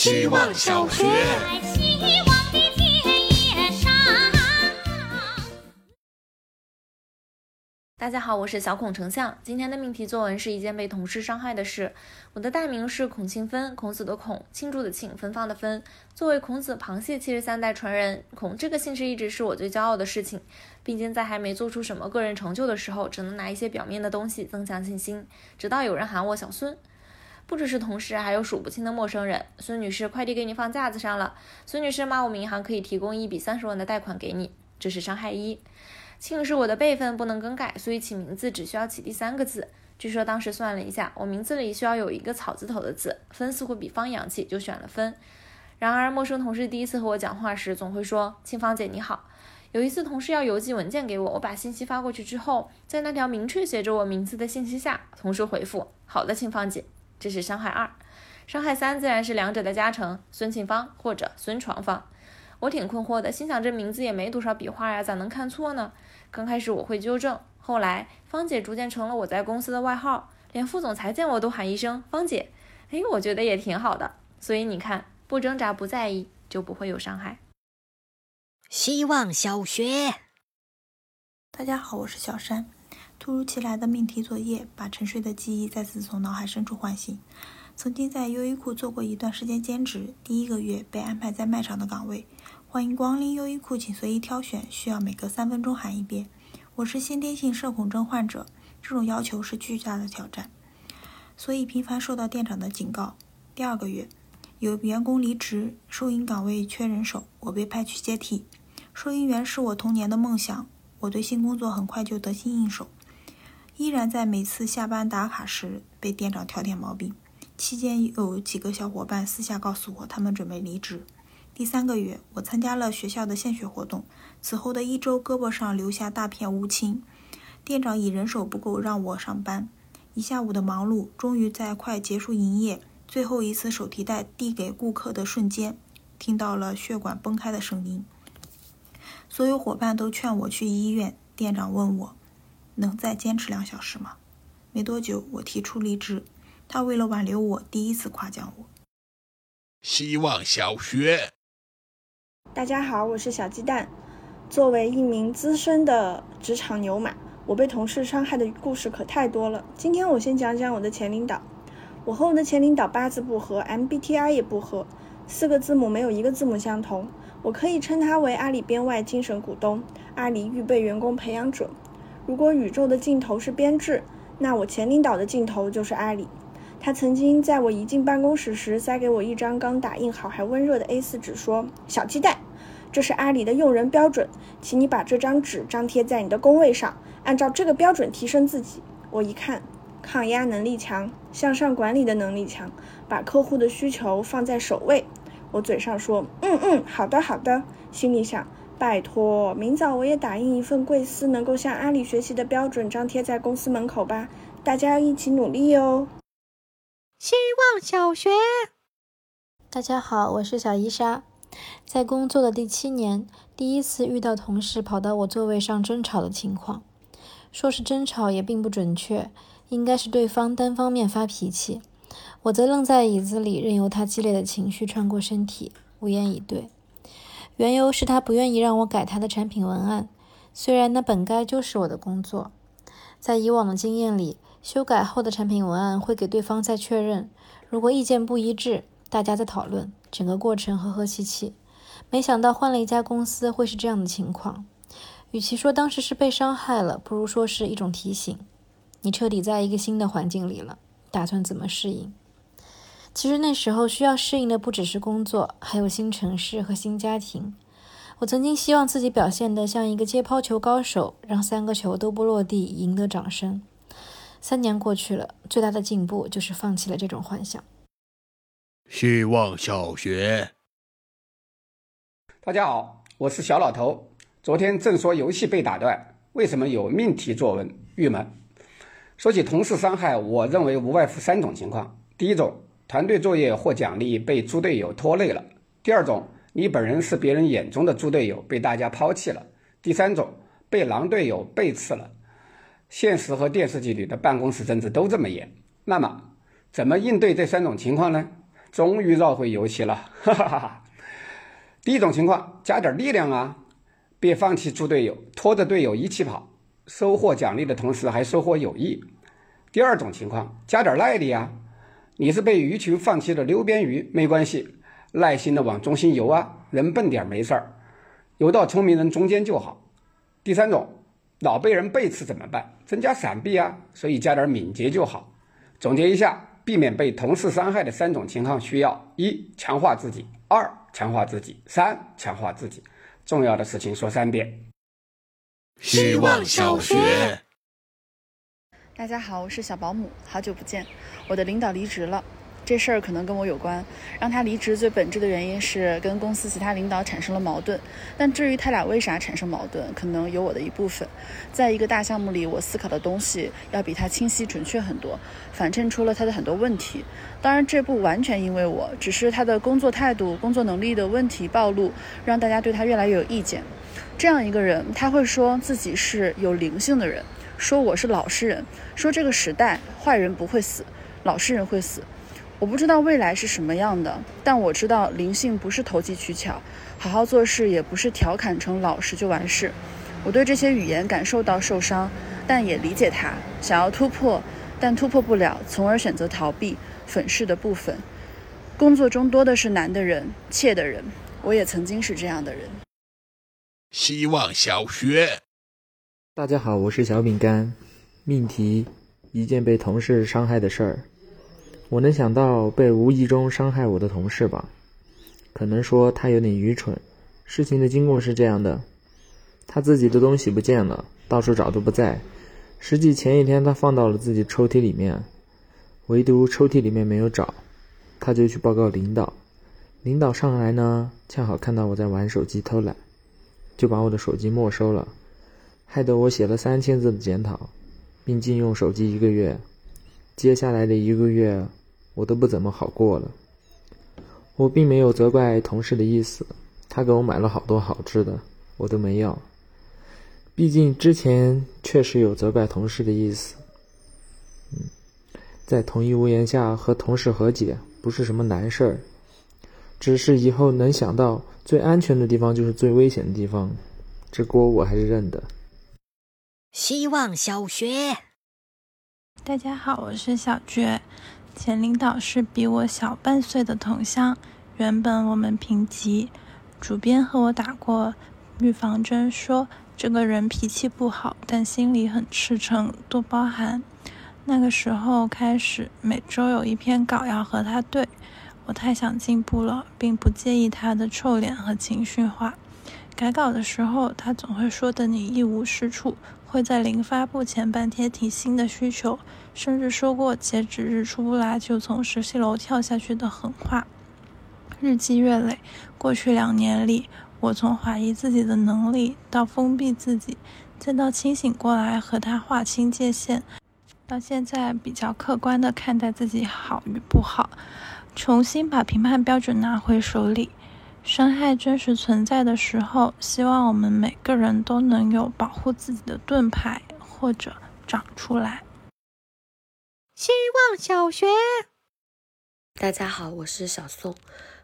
希望小学。大家好，我是小孔丞相。今天的命题作文是一件被同事伤害的事。我的大名是孔庆芬，孔子的孔，庆祝的庆，芬芳的芬。作为孔子螃蟹七十三代传人，孔这个姓氏一直是我最骄傲的事情。毕竟在还没做出什么个人成就的时候，只能拿一些表面的东西增强信心。直到有人喊我小孙。不只是同事，还有数不清的陌生人。孙女士，快递给你放架子上了。孙女士骂我们银行可以提供一笔三十万的贷款给你，这是伤害一。庆是我的辈分，不能更改，所以起名字只需要起第三个字。据说当时算了一下，我名字里需要有一个草字头的字，分似乎比方洋气，就选了分。然而，陌生同事第一次和我讲话时，总会说：“庆芳姐你好。”有一次，同事要邮寄文件给我，我把信息发过去之后，在那条明确写着我名字的信息下，同事回复：“好的，庆芳姐。”这是伤害二。伤害三自然是两者的加成，孙庆芳或者孙床芳。我挺困惑的，心想这名字也没多少笔画呀，咋能看错呢？刚开始我会纠正，后来芳姐逐渐成了我在公司的外号，连副总裁见我都喊一声芳姐。哎，我觉得也挺好的。所以你看，不挣扎，不在意，就不会有伤害。希望小学。大家好，我是小山。突如其来的命题作业把沉睡的记忆再次从脑海深处唤醒。曾经在优衣库做过一段时间兼职，第一个月被安排在卖场的岗位。欢迎光临优衣库，请随意挑选，需要每隔三分钟喊一遍。我是先天性社恐症患者，这种要求是巨大的挑战，所以频繁受到店长的警告。第二个月，有员工离职，收银岗位缺人手，我被派去接替。收银员是我童年的梦想，我对新工作很快就得心应手。依然在每次下班打卡时被店长挑点毛病。期间有几个小伙伴私下告诉我，他们准备离职。第三个月，我参加了学校的献血活动，此后的一周，胳膊上留下大片乌青。店长以人手不够让我上班，一下午的忙碌，终于在快结束营业、最后一次手提袋递给顾客的瞬间，听到了血管崩开的声音。所有伙伴都劝我去医院。店长问我，能再坚持两小时吗？没多久，我提出离职。他为了挽留我，第一次夸奖我。希望小学。大家好，我是小鸡蛋。作为一名资深的职场牛马，我被同事伤害的故事可太多了。今天我先讲讲我的前领导。我和我的前领导八字不合，MBTI 也不合，四个字母没有一个字母相同。我可以称他为阿里编外精神股东，阿里预备员工培养者。如果宇宙的尽头是编制，那我前领导的尽头就是阿里。他曾经在我一进办公室时，塞给我一张刚打印好还温热的 A4 纸，说：“小鸡蛋，这是阿里的用人标准，请你把这张纸张贴在你的工位上，按照这个标准提升自己。”我一看，抗压能力强，向上管理的能力强，把客户的需求放在首位。我嘴上说：“嗯嗯，好的好的。”心里想：“拜托，明早我也打印一份贵司能够向阿里学习的标准，张贴在公司门口吧。大家要一起努力哦。”希望小学。大家好，我是小伊莎。在工作的第七年，第一次遇到同事跑到我座位上争吵的情况。说是争吵也并不准确，应该是对方单方面发脾气，我则愣在椅子里，任由他激烈的情绪穿过身体，无言以对。缘由是他不愿意让我改他的产品文案，虽然那本该就是我的工作。在以往的经验里，修改后的产品文案会给对方再确认，如果意见不一致，大家再讨论，整个过程和和气气。没想到换了一家公司会是这样的情况。与其说当时是被伤害了，不如说是一种提醒：你彻底在一个新的环境里了，打算怎么适应？其实那时候需要适应的不只是工作，还有新城市和新家庭。我曾经希望自己表现得像一个接抛球高手，让三个球都不落地，赢得掌声。三年过去了，最大的进步就是放弃了这种幻想。希望小学。大家好，我是小老头。昨天正说游戏被打断，为什么有命题作文？郁闷。说起同事伤害，我认为无外乎三种情况：第一种，团队作业或奖励被猪队友拖累了；第二种，你本人是别人眼中的猪队友，被大家抛弃了；第三种，被狼队友背刺了。现实和电视剧里的办公室政治都这么演。那么，怎么应对这三种情况呢？终于绕回游戏了，哈哈哈哈。第一种情况，加点力量啊，别放弃猪队友，拖着队友一起跑，收获奖励的同时还收获友谊。第二种情况，加点耐力啊，你是被鱼群放弃的溜边鱼，没关系，耐心的往中心游啊，人笨点没事儿，游到聪明人中间就好。第三种，老被人背刺怎么办？增加闪避啊，所以加点敏捷就好。总结一下，避免被同事伤害的三种情况需要：一、强化自己；二、强化自己；三、强化自己。重要的事情说三遍。希望小学。大家好，我是小保姆，好久不见。我的领导离职了，这事儿可能跟我有关。让他离职最本质的原因是跟公司其他领导产生了矛盾。但至于他俩为啥产生矛盾，可能有我的一部分。在一个大项目里，我思考的东西要比他清晰准确很多，反衬出了他的很多问题。当然，这不完全因为我，只是他的工作态度、工作能力的问题暴露，让大家对他越来越有意见。这样一个人，他会说自己是有灵性的人。说我是老实人，说这个时代坏人不会死，老实人会死。我不知道未来是什么样的，但我知道灵性不是投机取巧，好好做事也不是调侃成老实就完事。我对这些语言感受到受伤，但也理解他想要突破，但突破不了，从而选择逃避、粉饰的部分。工作中多的是难的人、怯的人，我也曾经是这样的人。希望小学。大家好，我是小饼干。命题：一件被同事伤害的事儿。我能想到被无意中伤害我的同事吧？可能说他有点愚蠢。事情的经过是这样的：他自己的东西不见了，到处找都不在。实际前一天他放到了自己抽屉里面，唯独抽屉里面没有找，他就去报告领导。领导上来呢，恰好看到我在玩手机偷懒，就把我的手机没收了。害得我写了三千字的检讨，并禁用手机一个月。接下来的一个月，我都不怎么好过了。我并没有责怪同事的意思，他给我买了好多好吃的，我都没要。毕竟之前确实有责怪同事的意思。嗯，在同一屋檐下和同事和解不是什么难事儿，只是以后能想到最安全的地方就是最危险的地方，这锅我还是认的。希望小学，大家好，我是小觉。前领导是比我小半岁的同乡，原本我们平级。主编和我打过预防针，说这个人脾气不好，但心里很赤诚，多包涵。那个时候开始，每周有一篇稿要和他对。我太想进步了，并不介意他的臭脸和情绪化。改稿的时候，他总会说的你一无是处。会在临发布前半天提新的需求，甚至说过截止日出不来就从实习楼跳下去的狠话。日积月累，过去两年里，我从怀疑自己的能力，到封闭自己，再到清醒过来和他划清界限，到现在比较客观的看待自己好与不好，重新把评判标准拿回手里。伤害真实存在的时候，希望我们每个人都能有保护自己的盾牌，或者长出来。希望小学，大家好，我是小宋。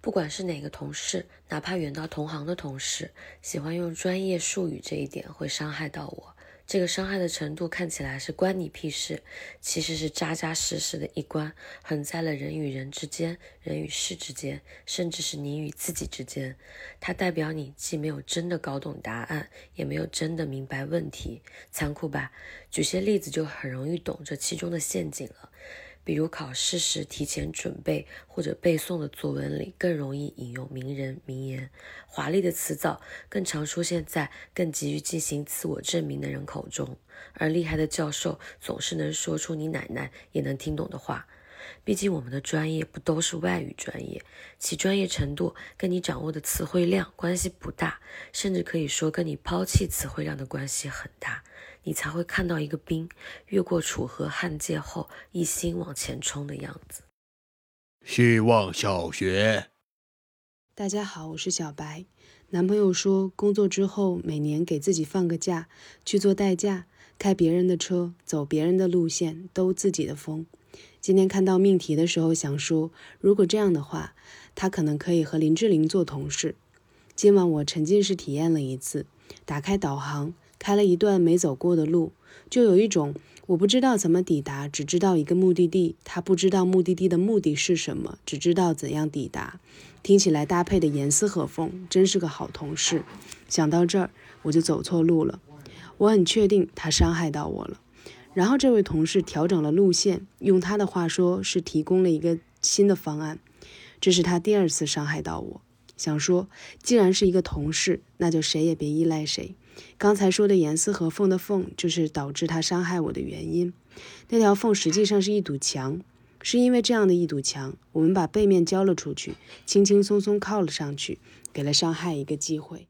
不管是哪个同事，哪怕远到同行的同事，喜欢用专业术语，这一点会伤害到我。这个伤害的程度看起来是关你屁事，其实是扎扎实实的一关，横在了人与人之间、人与事之间，甚至是你与自己之间。它代表你既没有真的搞懂答案，也没有真的明白问题。残酷吧？举些例子就很容易懂这其中的陷阱了。比如考试时提前准备或者背诵的作文里，更容易引用名人名言；华丽的词藻更常出现在更急于进行自我证明的人口中；而厉害的教授总是能说出你奶奶也能听懂的话。毕竟我们的专业不都是外语专业，其专业程度跟你掌握的词汇量关系不大，甚至可以说跟你抛弃词汇量的关系很大。你才会看到一个兵越过楚河汉界后一心往前冲的样子。希望小学，大家好，我是小白。男朋友说，工作之后每年给自己放个假，去做代驾，开别人的车，走别人的路线，兜自己的风。今天看到命题的时候，想说，如果这样的话，他可能可以和林志玲做同事。今晚我沉浸式体验了一次，打开导航，开了一段没走过的路，就有一种我不知道怎么抵达，只知道一个目的地，他不知道目的地的目的是什么，只知道怎样抵达。听起来搭配的严丝合缝，真是个好同事。想到这儿，我就走错路了。我很确定他伤害到我了。然后这位同事调整了路线，用他的话说是提供了一个新的方案。这是他第二次伤害到我。想说，既然是一个同事，那就谁也别依赖谁。刚才说的严丝合缝的缝，就是导致他伤害我的原因。那条缝实际上是一堵墙，是因为这样的一堵墙，我们把背面交了出去，轻轻松松靠了上去，给了伤害一个机会。